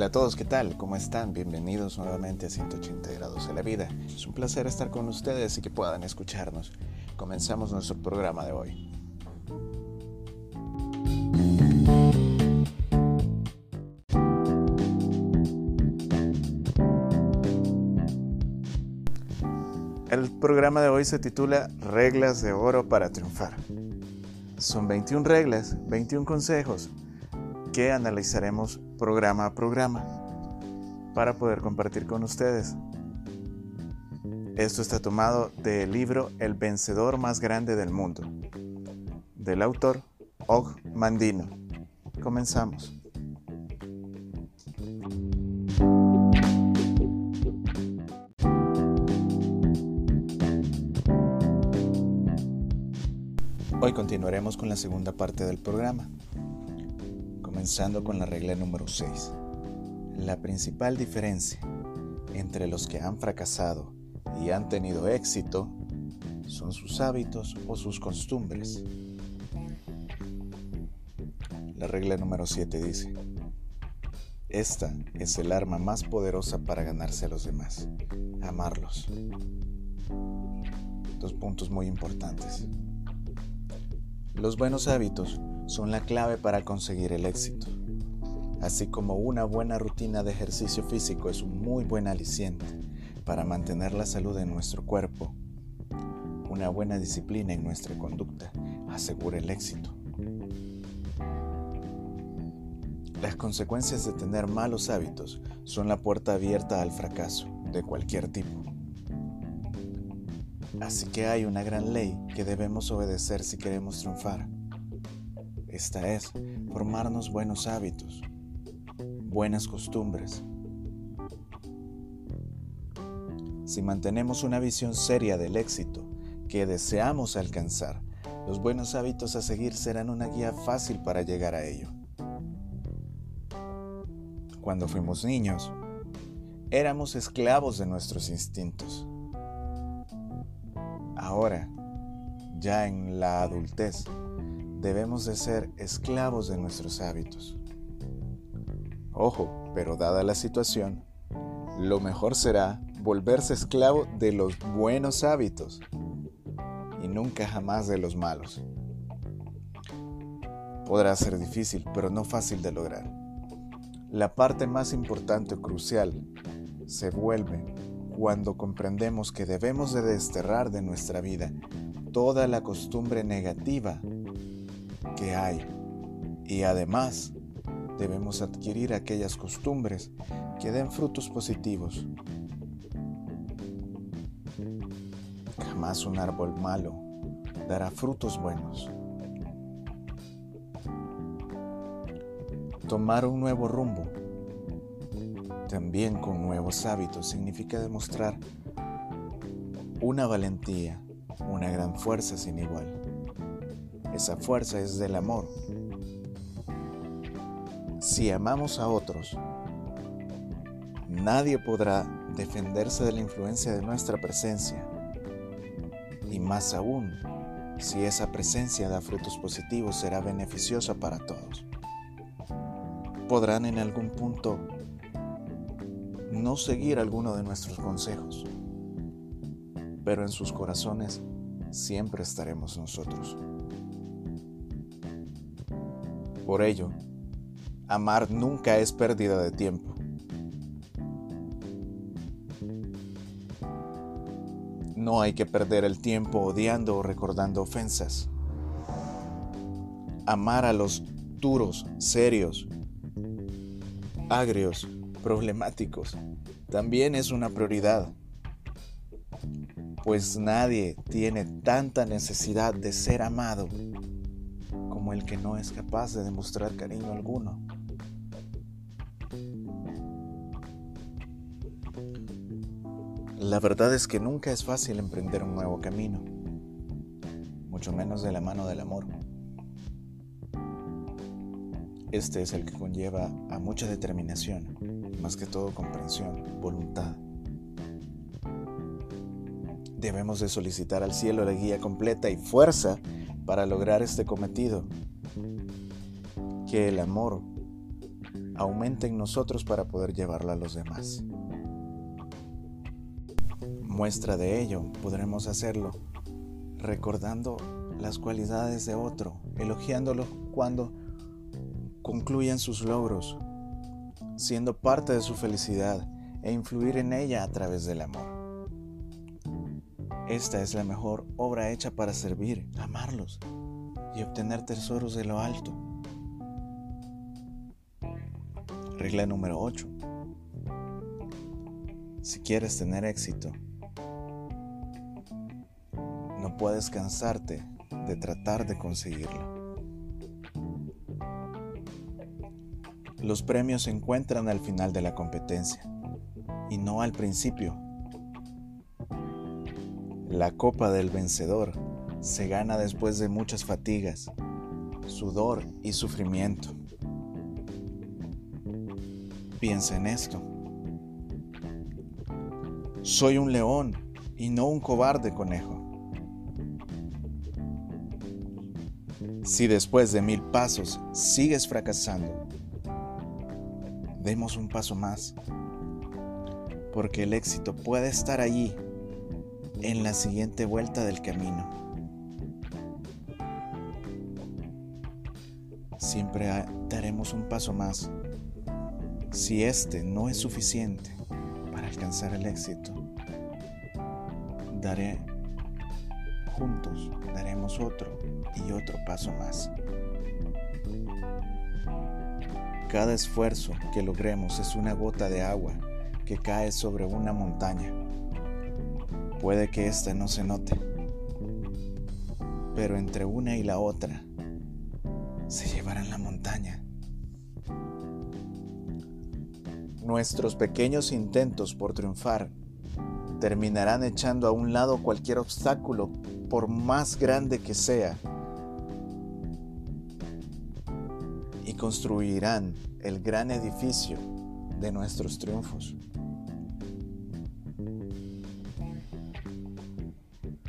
Hola a todos, ¿qué tal? ¿Cómo están? Bienvenidos nuevamente a 180 grados de la vida. Es un placer estar con ustedes y que puedan escucharnos. Comenzamos nuestro programa de hoy. El programa de hoy se titula Reglas de Oro para Triunfar. Son 21 reglas, 21 consejos que analizaremos programa a programa para poder compartir con ustedes. Esto está tomado del libro El vencedor más grande del mundo, del autor Og Mandino. Comenzamos. Hoy continuaremos con la segunda parte del programa, comenzando con la regla número 6. La principal diferencia entre los que han fracasado y han tenido éxito son sus hábitos o sus costumbres. La regla número 7 dice, esta es el arma más poderosa para ganarse a los demás, amarlos. Dos puntos muy importantes. Los buenos hábitos son la clave para conseguir el éxito, así como una buena rutina de ejercicio físico es un muy buen aliciente para mantener la salud en nuestro cuerpo. Una buena disciplina en nuestra conducta asegura el éxito. Las consecuencias de tener malos hábitos son la puerta abierta al fracaso de cualquier tipo. Así que hay una gran ley que debemos obedecer si queremos triunfar. Esta es formarnos buenos hábitos, buenas costumbres. Si mantenemos una visión seria del éxito que deseamos alcanzar, los buenos hábitos a seguir serán una guía fácil para llegar a ello. Cuando fuimos niños, éramos esclavos de nuestros instintos Ahora, ya en la adultez, debemos de ser esclavos de nuestros hábitos. Ojo, pero dada la situación, lo mejor será volverse esclavo de los buenos hábitos y nunca jamás de los malos. Podrá ser difícil, pero no fácil de lograr. La parte más importante o crucial se vuelve cuando comprendemos que debemos de desterrar de nuestra vida toda la costumbre negativa que hay y además debemos adquirir aquellas costumbres que den frutos positivos. Jamás un árbol malo dará frutos buenos. Tomar un nuevo rumbo también con nuevos hábitos significa demostrar una valentía, una gran fuerza sin igual. Esa fuerza es del amor. Si amamos a otros, nadie podrá defenderse de la influencia de nuestra presencia. Y más aún, si esa presencia da frutos positivos, será beneficiosa para todos. Podrán en algún punto no seguir alguno de nuestros consejos, pero en sus corazones siempre estaremos nosotros. Por ello, amar nunca es pérdida de tiempo. No hay que perder el tiempo odiando o recordando ofensas. Amar a los duros, serios, agrios, problemáticos también es una prioridad, pues nadie tiene tanta necesidad de ser amado el que no es capaz de demostrar cariño alguno. La verdad es que nunca es fácil emprender un nuevo camino, mucho menos de la mano del amor. Este es el que conlleva a mucha determinación más que todo comprensión, voluntad. Debemos de solicitar al cielo la guía completa y fuerza para lograr este cometido. Que el amor aumente en nosotros para poder llevarlo a los demás. Muestra de ello podremos hacerlo recordando las cualidades de otro, elogiándolo cuando concluyan sus logros, siendo parte de su felicidad e influir en ella a través del amor. Esta es la mejor obra hecha para servir, amarlos y obtener tesoros de lo alto. Regla número 8. Si quieres tener éxito, no puedes cansarte de tratar de conseguirlo. Los premios se encuentran al final de la competencia y no al principio. La copa del vencedor se gana después de muchas fatigas, sudor y sufrimiento. Piensa en esto. Soy un león y no un cobarde conejo. Si después de mil pasos sigues fracasando, demos un paso más, porque el éxito puede estar allí en la siguiente vuelta del camino. Siempre daremos un paso más. Si este no es suficiente para alcanzar el éxito, daré juntos, daremos otro y otro paso más. Cada esfuerzo que logremos es una gota de agua que cae sobre una montaña. Puede que ésta no se note, pero entre una y la otra se llevarán la montaña. Nuestros pequeños intentos por triunfar terminarán echando a un lado cualquier obstáculo, por más grande que sea, y construirán el gran edificio de nuestros triunfos.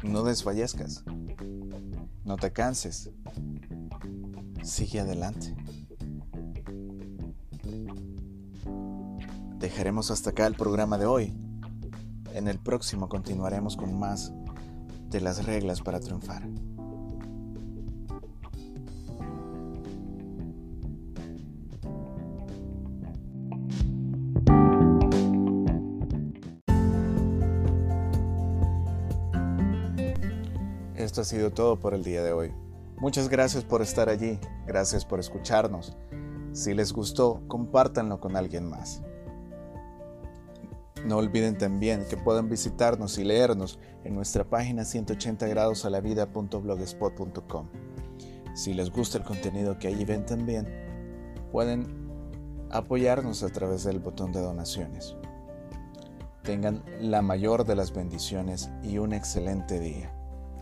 No desfallezcas, no te canses, sigue adelante. Dejaremos hasta acá el programa de hoy. En el próximo continuaremos con más de las reglas para triunfar. Esto ha sido todo por el día de hoy. Muchas gracias por estar allí, gracias por escucharnos. Si les gustó, compártanlo con alguien más. No olviden también que pueden visitarnos y leernos en nuestra página 180 grados a la. Si les gusta el contenido que allí ven también, pueden apoyarnos a través del botón de donaciones. Tengan la mayor de las bendiciones y un excelente día.